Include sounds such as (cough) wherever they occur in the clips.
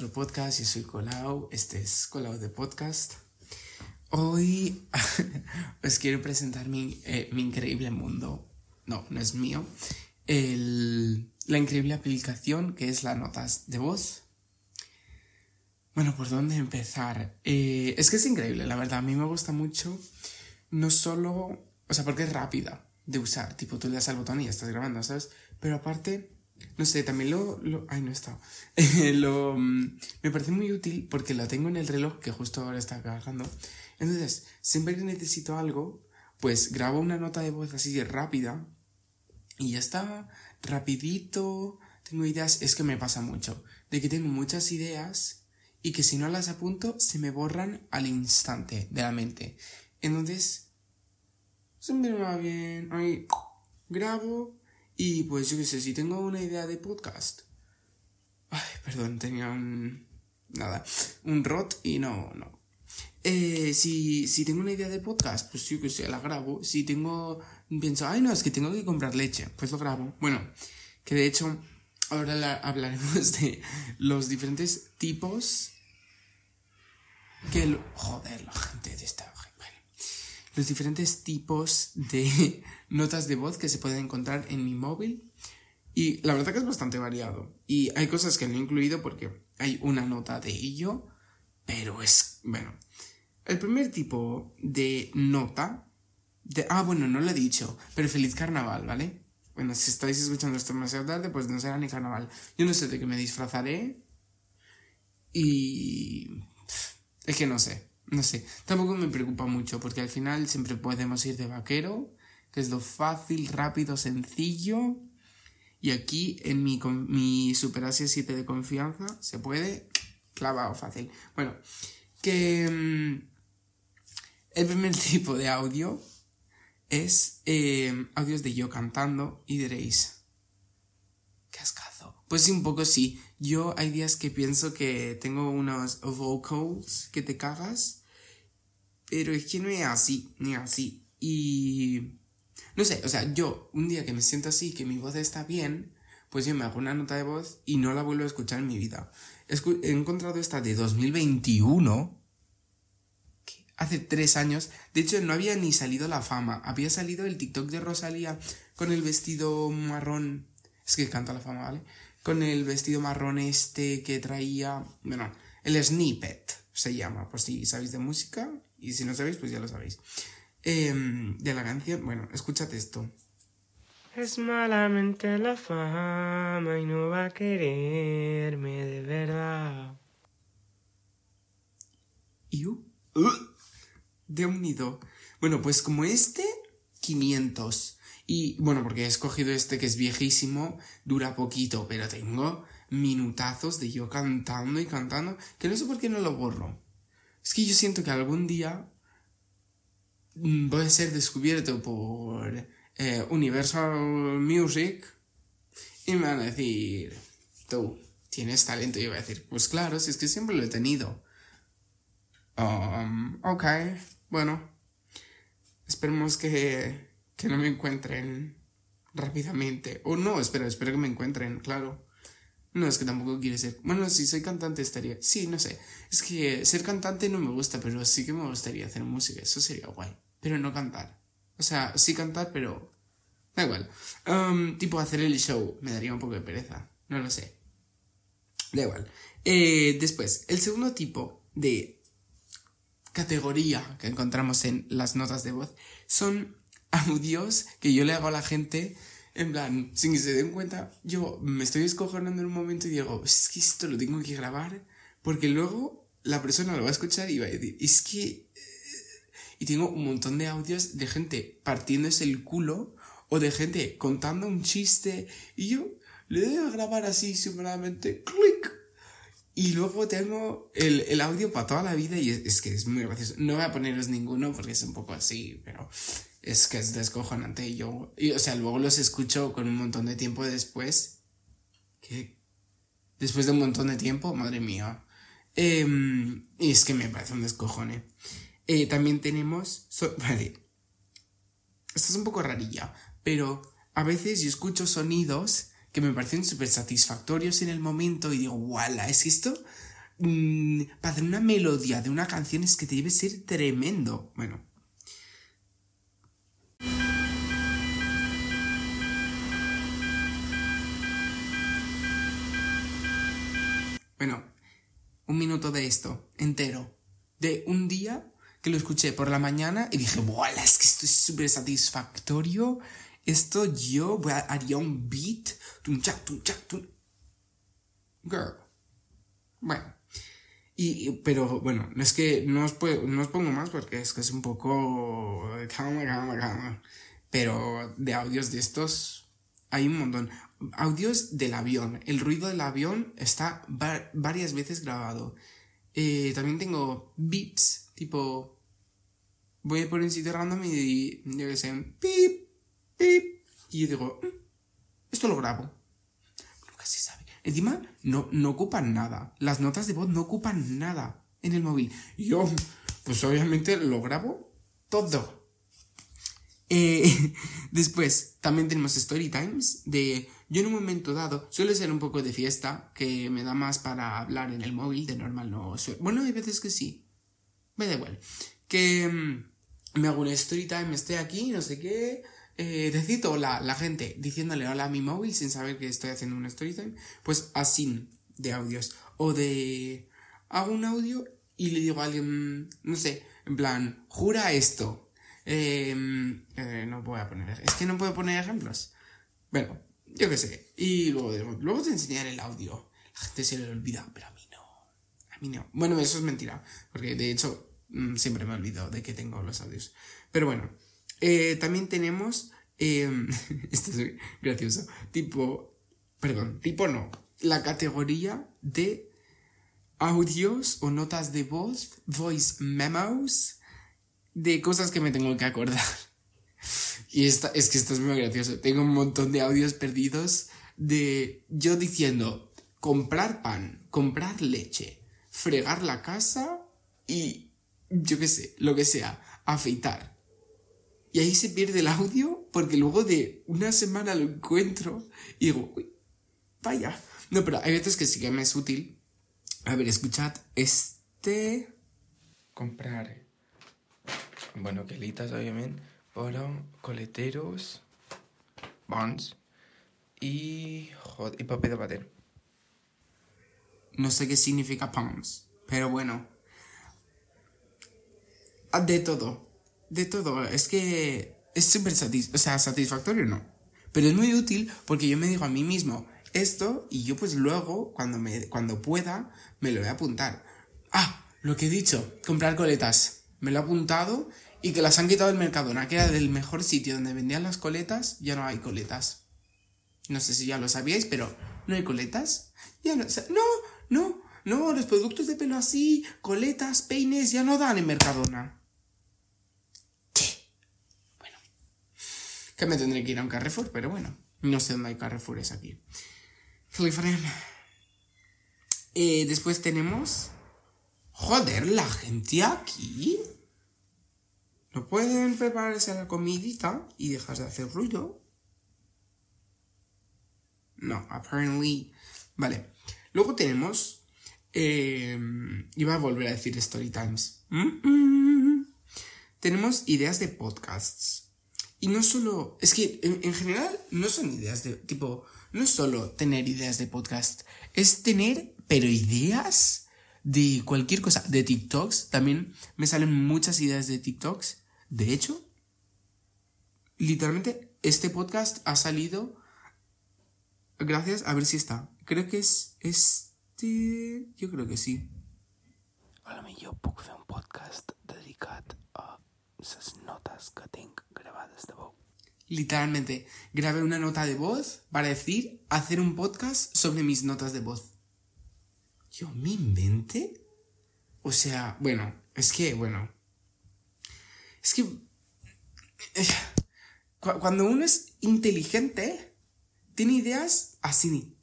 otro podcast. Yo soy Colau. Este es Colau de Podcast. Hoy os (laughs) quiero presentar mi, eh, mi, increíble mundo. No, no es mío. El, la increíble aplicación que es la Notas de Voz. Bueno, ¿por dónde empezar? Eh, es que es increíble, la verdad. A mí me gusta mucho. No solo. O sea, porque es rápida de usar. Tipo, tú le das al botón y ya estás grabando, ¿sabes? Pero aparte no sé, también lo... lo ay, no está. (laughs) lo, mm, me parece muy útil porque lo tengo en el reloj que justo ahora está cargando. Entonces, siempre que necesito algo, pues grabo una nota de voz así rápida y ya está, rapidito. Tengo ideas, es que me pasa mucho, de que tengo muchas ideas y que si no las apunto se me borran al instante de la mente. Entonces, siempre me va bien. Ahí, grabo, y pues yo qué sé, si tengo una idea de podcast. Ay, perdón, tenía un. Nada, un rot y no, no. Eh, si, si tengo una idea de podcast, pues yo qué sé, la grabo. Si tengo. Pienso, ay, no, es que tengo que comprar leche, pues lo grabo. Bueno, que de hecho, ahora hablaremos de los diferentes tipos. Que. joder, la gente de esta los diferentes tipos de (laughs) notas de voz que se pueden encontrar en mi móvil. Y la verdad que es bastante variado. Y hay cosas que no he incluido porque hay una nota de ello, pero es, bueno. El primer tipo de nota, de, ah, bueno, no lo he dicho, pero feliz carnaval, ¿vale? Bueno, si estáis escuchando esto demasiado tarde, pues no será ni carnaval. Yo no sé de qué me disfrazaré. Y... Es que no sé. No sé, tampoco me preocupa mucho porque al final siempre podemos ir de vaquero, que es lo fácil, rápido, sencillo. Y aquí en mi, mi Super Asia 7 de confianza se puede clavado fácil. Bueno, que mm, el primer (laughs) tipo de audio es eh, audios de yo cantando y diréis, ¿qué ascazo? Pues sí, un poco sí. Yo hay días que pienso que tengo unos vocals que te cagas pero es que no es así, ni así. Y... No sé, o sea, yo un día que me siento así, que mi voz está bien, pues yo me hago una nota de voz y no la vuelvo a escuchar en mi vida. He encontrado esta de 2021, hace tres años. De hecho, no había ni salido la fama. Había salido el TikTok de Rosalía con el vestido marrón. Es que canta la fama, ¿vale? Con el vestido marrón este que traía. Bueno, el snippet se llama, por si sabéis de música. Y si no sabéis, pues ya lo sabéis. Em, de la canción, bueno, escúchate esto. Es malamente la fama y no va a quererme de verdad. ¿Y uh, de unido. Bueno, pues como este, 500. Y bueno, porque he escogido este que es viejísimo, dura poquito, pero tengo minutazos de yo cantando y cantando, que no sé por qué no lo borro. Es que yo siento que algún día mm, voy a ser descubierto por eh, Universal Music y me van a decir, tú tienes talento. Y voy a decir, pues claro, si es que siempre lo he tenido. Um, ok, bueno, esperemos que, que no me encuentren rápidamente. O no, espero, espero que me encuentren, claro. No, es que tampoco quiere ser. Bueno, si soy cantante estaría. Sí, no sé. Es que ser cantante no me gusta, pero sí que me gustaría hacer música. Eso sería guay. Pero no cantar. O sea, sí cantar, pero. Da igual. Um, tipo hacer el show. Me daría un poco de pereza. No lo sé. Da igual. Eh, después, el segundo tipo de categoría que encontramos en las notas de voz son audios que yo le hago a la gente en plan, sin que se den cuenta, yo me estoy escojonando en un momento y digo, es que esto lo tengo que grabar, porque luego la persona lo va a escuchar y va a decir, es que... Eh", y tengo un montón de audios de gente partiéndose el culo o de gente contando un chiste y yo le doy a grabar así simplemente, clic. Y luego tengo el, el audio para toda la vida y es, es, que es muy gracioso. No voy a poneros ninguno porque es un poco así, pero es que es descojonante. Y yo, y, o sea, luego los escucho con un montón de tiempo después. que Después de un montón de tiempo, madre mía. Em, y es que me parece un descojone. Eh, también tenemos. (laughs) vale. Esto es un poco rarilla, pero a veces yo escucho sonidos que me parecen súper satisfactorios en el momento y digo, ¡wala! Es esto mm, para hacer una melodía de una canción es que debe ser tremendo. Bueno. Bueno, un minuto de esto, entero. De un día que lo escuché por la mañana y dije, ¡buah! Es que esto es súper satisfactorio. Esto yo haría un beat. Girl. Bueno. Y, pero bueno, es que no os, no os pongo más porque es que es un poco... Pero de audios de estos hay un montón. Audios del avión. El ruido del avión está varias veces grabado. Eh, también tengo beats, tipo. Voy por un sitio random y yo que sé, pip, pip. Y yo digo, mm, esto lo grabo. Nunca se sabe. Encima, no, no ocupan nada. Las notas de voz no ocupan nada en el móvil. Yo, pues obviamente lo grabo todo. Eh, (laughs) después, también tenemos story times de yo en un momento dado, suele ser un poco de fiesta, que me da más para hablar en el móvil, de normal no suelo. Bueno, hay veces que sí. Me da igual. Que mm, me hago una story time, esté aquí, no sé qué. Eh, decito la, la gente diciéndole hola a mi móvil sin saber que estoy haciendo una story time. Pues así de audios. O de. Hago un audio y le digo a alguien, no sé, en plan, jura esto Em, eh, no voy a poner. Es que no puedo poner ejemplos. Bueno, yo qué sé. Y luego, luego te enseñaré el audio. La gente se le olvida, pero a mí no. A mí no. Bueno, eso es mentira. Porque de hecho, mm, siempre me olvido de que tengo los audios. Pero bueno, eh, también tenemos. Em, (laughs) esto es gracioso. Tipo. Perdón, tipo no. La categoría de audios o notas de voz, voice memos de cosas que me tengo que acordar. (laughs) Y esta, es que esto es muy gracioso. Tengo un montón de audios perdidos de yo diciendo comprar pan, comprar leche, fregar la casa y yo qué sé, lo que sea, afeitar. Y ahí se pierde el audio porque luego de una semana lo encuentro y digo, uy, vaya. No, pero hay veces que sí que me es útil. A ver, escuchad este... Comprar bueno, quelitas obviamente, oro, coleteros, bonds y, y papel de bater. No sé qué significa pounds, pero bueno. Ah, de todo, de todo. Es que es súper satis o sea, satisfactorio, no. Pero es muy útil porque yo me digo a mí mismo esto y yo pues luego, cuando, me, cuando pueda, me lo voy a apuntar. Ah, lo que he dicho, comprar coletas me lo he apuntado y que las han quitado del Mercadona, que era del mejor sitio donde vendían las coletas, ya no hay coletas. No sé si ya lo sabíais, pero no hay coletas. Ya no, no, no, no, los productos de pelo así, coletas, peines, ya no dan en Mercadona. Bueno. Que me tendré que ir a un Carrefour, pero bueno. No sé dónde hay Carrefours aquí. Eh, después tenemos Joder, la gente aquí. No pueden prepararse la comidita y dejar de hacer ruido. No, apparently. Vale. Luego tenemos. Eh, iba a volver a decir story times. Tenemos ideas de podcasts. Y no solo. Es que en, en, general no son ideas de. Tipo. No es solo tener ideas de podcast. Es tener. Pero ideas de cualquier cosa, de TikToks, también me salen muchas ideas de TikToks. De hecho, literalmente este podcast ha salido gracias a ver si está. Creo que es este, yo creo que sí. Hola, yo puedo hacer un podcast dedicado a esas notas que tengo grabadas de voz. Literalmente, grabé una nota de voz para decir hacer un podcast sobre mis notas de voz. ¿Yo me inventé? O sea, bueno, es que, bueno. Es que. Eh, cuando uno es inteligente, tiene ideas así.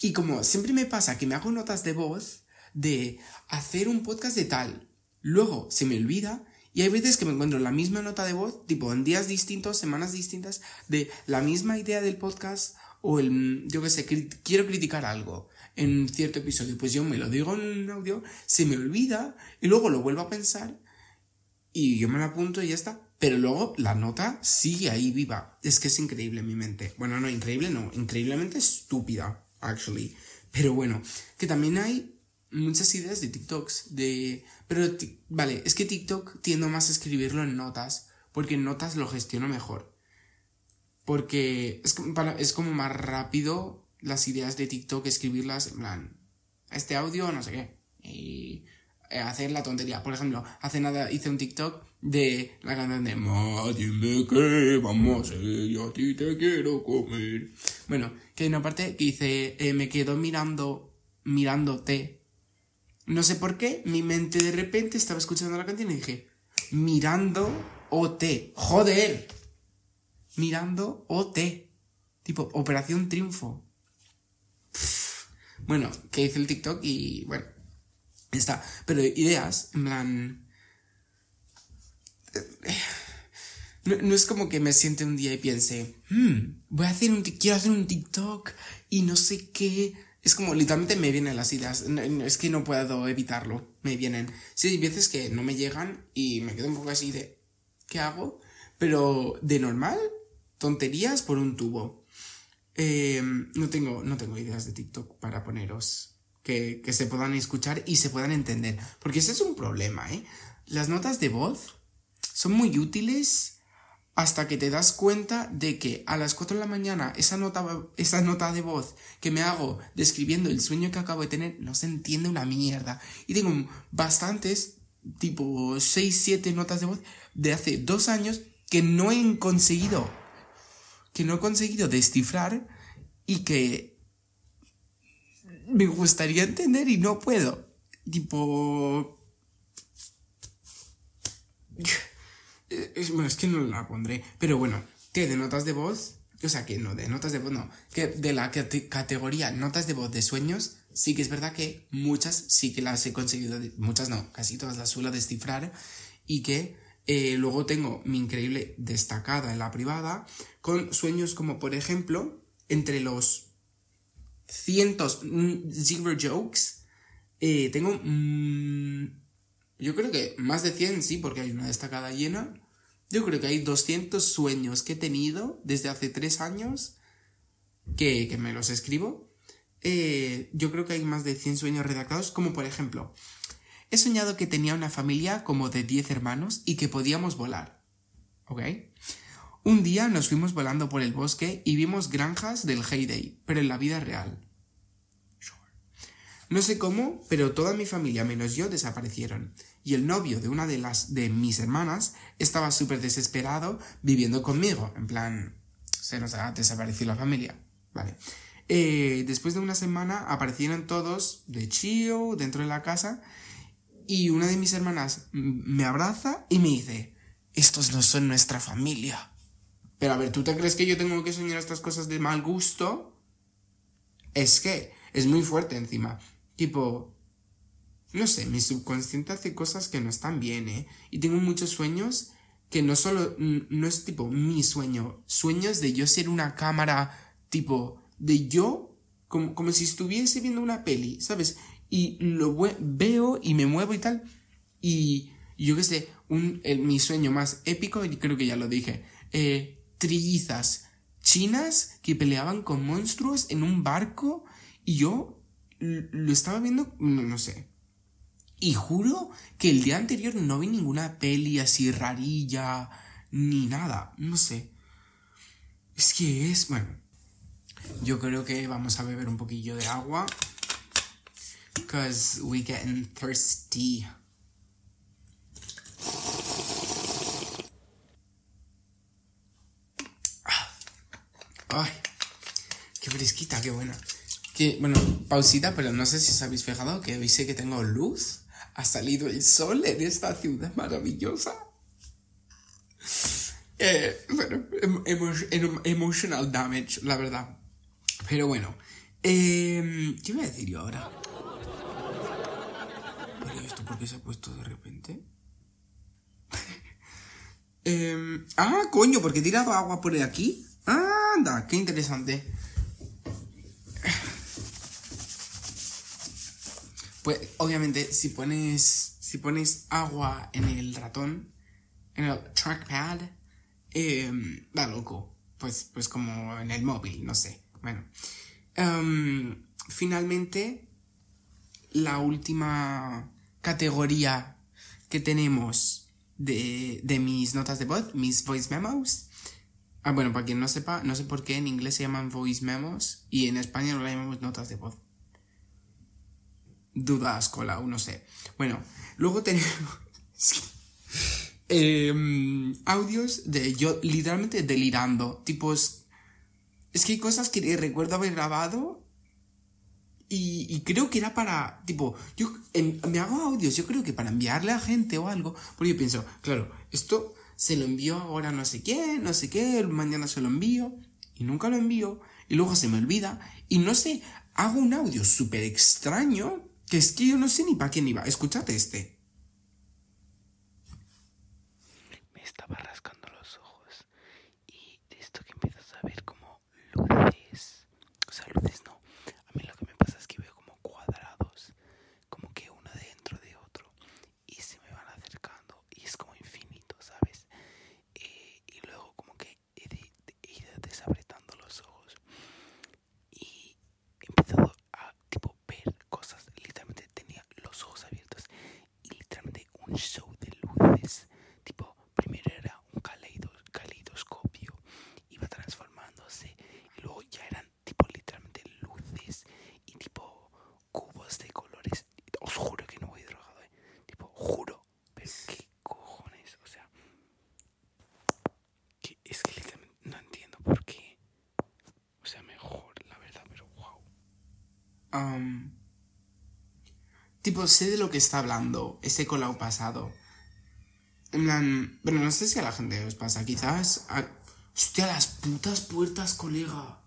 Y como siempre me pasa que me hago notas de voz de hacer un podcast de tal, luego se me olvida y hay veces que me encuentro la misma nota de voz, tipo en días distintos, semanas distintas, de la misma idea del podcast o el, yo qué sé, quiero criticar algo en cierto episodio, pues yo me lo digo en audio, se me olvida y luego lo vuelvo a pensar y yo me lo apunto y ya está. Pero luego la nota sigue ahí viva. Es que es increíble mi mente. Bueno, no, increíble no, increíblemente estúpida, actually. Pero bueno, que también hay muchas ideas de TikToks, de... Pero, vale, es que TikTok tiendo más a escribirlo en notas, porque en notas lo gestiono mejor. Porque es, es como más rápido las ideas de TikTok, escribirlas en plan, este audio, no sé qué. Y hacer la tontería. Por ejemplo, hace nada hice un TikTok de la canción de dime qué vamos a yo a ti te quiero comer. Bueno, que hay una parte que dice, eh, me quedo mirando, mirándote. No sé por qué, mi mente de repente estaba escuchando la canción y dije, mirando OT. ¡Joder! Mirando OT. Tipo, Operación Triunfo. Bueno, que hice el TikTok y bueno, está. Pero ideas, en plan. No, es como que me siente un día y piense, hmm, voy a hacer un, quiero hacer un TikTok y no sé qué. Es como literalmente me vienen las ideas. es que no puedo evitarlo. Me vienen. Sí, hay veces que no me llegan y me quedo un poco así de, ¿qué hago? Pero de normal, tonterías por un tubo. Eh, no, tengo, no tengo ideas de TikTok para poneros que, se puedan escuchar y se puedan entender. Porque ese es un problema, ¿eh? Las notas de voz son muy útiles hasta que te das cuenta de que a las 4 de la mañana esa nota, esa nota de voz que me hago describiendo el sueño que acabo de tener no se entiende una mierda. Y tengo bastantes, tipo 6, 7 notas de voz de hace dos años que no he conseguido que no he conseguido descifrar y que me gustaría entender y no puedo. Tipo... Bueno, es que no la pondré. Pero bueno, que de notas de voz, o sea, que no, de notas de voz no, que de la categoría notas de voz de sueños, sí que es verdad que muchas sí que las he conseguido, muchas no, casi todas las suelo descifrar y que eh, luego tengo mi increíble destacada en la privada con sueños como por ejemplo entre los cientos mm, zero jokes eh, tengo mm, yo creo que más de 100 sí porque hay una destacada llena yo creo que hay 200 sueños que he tenido desde hace 3 años que, me los escribo eh, yo creo que hay más de 100 sueños redactados como por ejemplo He soñado que tenía una familia como de 10 hermanos y que podíamos volar. ¿Ok? Un día nos fuimos volando por el bosque y vimos granjas del Heyday, pero en la vida real. No sé cómo, pero toda mi familia menos yo desaparecieron. Y el novio de una de las de mis hermanas estaba súper desesperado viviendo conmigo. En plan, se nos ha desaparecido la familia. Vale. Eh, después de una semana aparecieron todos de chío dentro de la casa y una de mis hermanas me abraza y me dice, estos no son nuestra familia. Pero a ver, ¿tú te crees que yo tengo que soñar estas cosas de mal gusto? Es que es muy fuerte encima. Tipo, no sé, mi subconsciente hace cosas que no están bien, ¿eh? Y tengo muchos sueños que no solo, no es tipo mi sueño, sueños de yo ser una cámara, tipo, de yo, como, como si estuviese viendo una peli, ¿sabes? y lo veo y me muevo y tal. Y yo qué sé, un, mi sueño más épico, y creo que ya lo dije, eh, trillizas chinas que peleaban con monstruos en un barco y yo lo estaba viendo, no, no sé. Y juro que el día anterior no vi ninguna peli así rarilla, ni nada, no sé. Es que es, bueno, yo creo que vamos a beber un poquillo de agua. Because we getting thirsty. Ay, qué fresquita, qué buena. Que, bueno, pausita, pero no sé si os habéis fijado que hoy sé que tengo luz. Ha salido el sol en esta ciudad maravillosa. Eh, bueno, emotional damage, la verdad. Pero bueno, eh, ¿qué voy a decir yo ahora? ¿esto por qué se ha puesto de repente? (laughs) Em, ah, coño, porque he tirado agua por aquí. Anda, qué interesante. Pues obviamente si pones si pones agua en el ratón, en el trackpad, eh, da loco. Pues, pues como en el móvil, no sé. Bueno. Em, finalmente, la última categoría que tenemos de, de mis notas de voz, mis voice memos, Ah, bueno, para quien no sepa, no sé por qué en inglés se llaman voice memos y en español lo llamamos notas de voz. Dudas, cola, no sé. Bueno, luego tenemos (laughs) em, audios de yo literalmente delirando. Tipos. Es que hay cosas que recuerdo haber grabado y, creo que era para, tipo, yo me hago audios, yo creo que para enviarle a gente o algo, porque yo pienso, claro, esto se lo envío ahora no sé qué, no sé qué, mañana se lo envío, y nunca lo envío, y luego se me olvida, y no sé, hago un audio súper extraño, que es que yo no sé ni para quién iba. Escúchate este. Me estaba was so sé de lo que está hablando ese colado pasado. En bueno, no sé si a la gente os pasa, quizás... Hostia, las putas puertas, colega.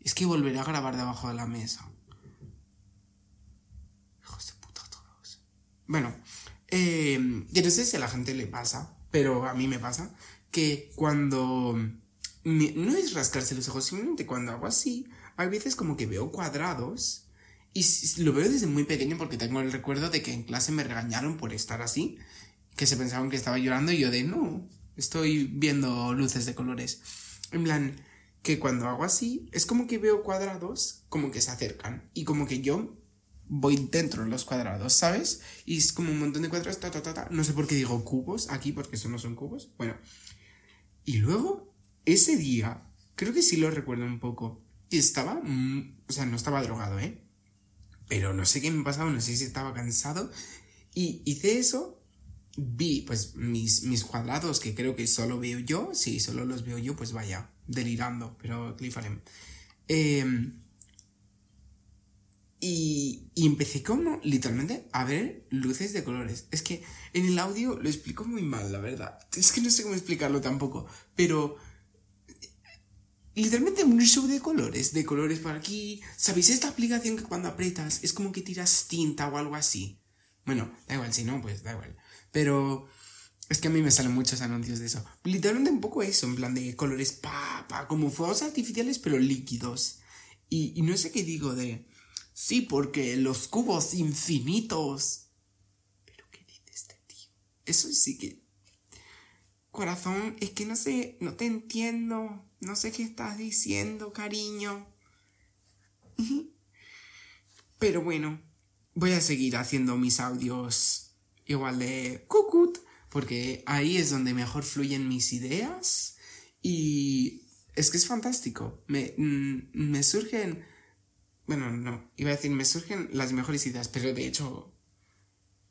es que volveré a grabar debajo de la mesa. Hijos de puta todos. Bueno, eh, yo no sé si a la gente le pasa, pero a mí me pasa que cuando... no es rascarse los ojos, simplemente cuando hago así, hay veces como que veo cuadrados y lo veo desde muy pequeño porque tengo el recuerdo de que en clase me regañaron por estar así, que se pensaban que estaba llorando y yo de no, estoy viendo luces de colores. En plan, que cuando hago así, es como que veo cuadrados como que se acercan y como que yo voy dentro de los cuadrados, ¿sabes? Y es como un montón de cuadrados, ta, ta, ta, ta. No sé por qué digo cubos aquí, porque eso no son cubos. Bueno. Y luego, ese día, creo que sí lo recuerdo un poco. Y estaba, mm, o sea, no estaba drogado, ¿eh? Pero no sé qué me pasaba, no sé si estaba cansado. Y hice eso, vi pues mis, mis cuadrados que creo que solo veo yo. Si solo los veo yo, pues vaya, delirando, pero Cliffarem. Em, y, empecé como literalmente a ver luces de colores. Es que en el audio lo explico muy mal, la verdad. Es que no sé cómo explicarlo tampoco. Pero literalmente un show de colores, de colores para aquí. ¿Sabéis esta aplicación que cuando aprietas es como que tiras tinta o algo así? Bueno, da igual, si no, pues da igual. Pero es que a mí me salen muchos anuncios de eso. Literalmente un poco eso, en plan de colores pa, pa, como fuegos artificiales pero líquidos. Y, y no sé qué digo de... Sí, porque los cubos infinitos. Pero ¿qué dice este tío? Eso sí que... Corazón, es que no sé, no te entiendo. No sé qué estás diciendo, cariño. (laughs) Pero bueno, voy a seguir haciendo mis audios igual de cucut, porque ahí es donde mejor fluyen mis ideas y es que es fantástico. Me, mm, me surgen, bueno, no, iba a decir, me surgen las mejores ideas, pero de hecho,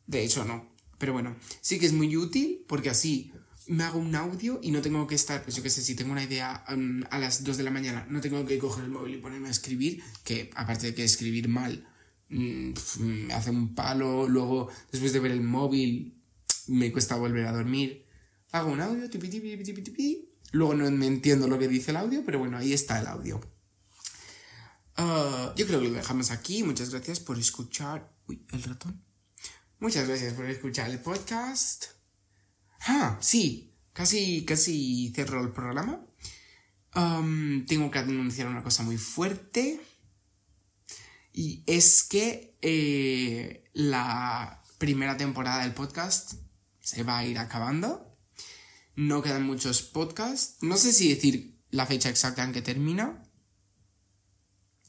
de hecho no. Pero bueno, sí que es muy útil porque así me hago un audio y no tengo que estar, pues yo qué sé, si tengo una idea um, a las 2 de la mañana, no tengo que coger el móvil y ponerme a escribir, que aparte de que escribir mal mm, me hace un palo, luego después de ver el móvil me cuesta volver a dormir. Hago un audio, tipi, tipi, tipi, tipi, luego no me entiendo lo que dice el audio, pero bueno, ahí está el audio. Ah, yo creo que lo dejamos aquí. Muchas gracias por escuchar. Uy, el ratón. Muchas gracias por escuchar el podcast. Ah, sí, casi, casi cierro el programa. tengo que anunciar una cosa muy fuerte. Y es que eh, la primera temporada del podcast se va a ir acabando. No quedan muchos podcasts. No sé si decir la fecha exacta en que termina.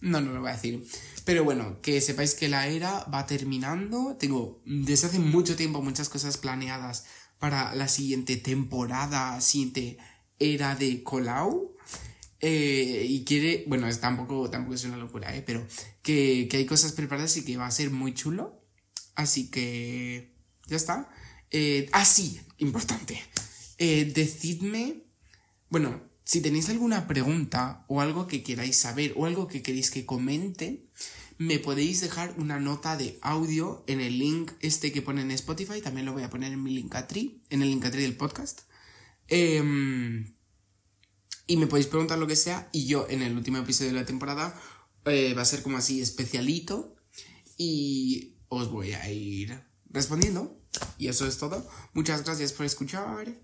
No, no lo voy a decir. Pero bueno, que sepáis que la era va terminando. Tengo desde hace mucho tiempo muchas cosas planeadas para la siguiente temporada, siguiente era de Colau. Eh, y quiere, bueno, es tampoco, tampoco es una locura, ¿eh? pero que, que hay cosas preparadas y que va a ser muy chulo. Así que ya está. Eh, ah, sí, importante. Eh, decidme, bueno, si tenéis alguna pregunta o algo que queráis saber o algo que queréis que comente, me podéis dejar una nota de audio en el link este que pone en Spotify. También lo voy a poner en mi Linkatri, en el Linkatri del podcast. Em, y me podéis preguntar lo que sea. Y yo en el último episodio de la temporada eh, va a ser como así especialito. Y os voy a ir respondiendo. Y eso es todo. Muchas gracias por escuchar.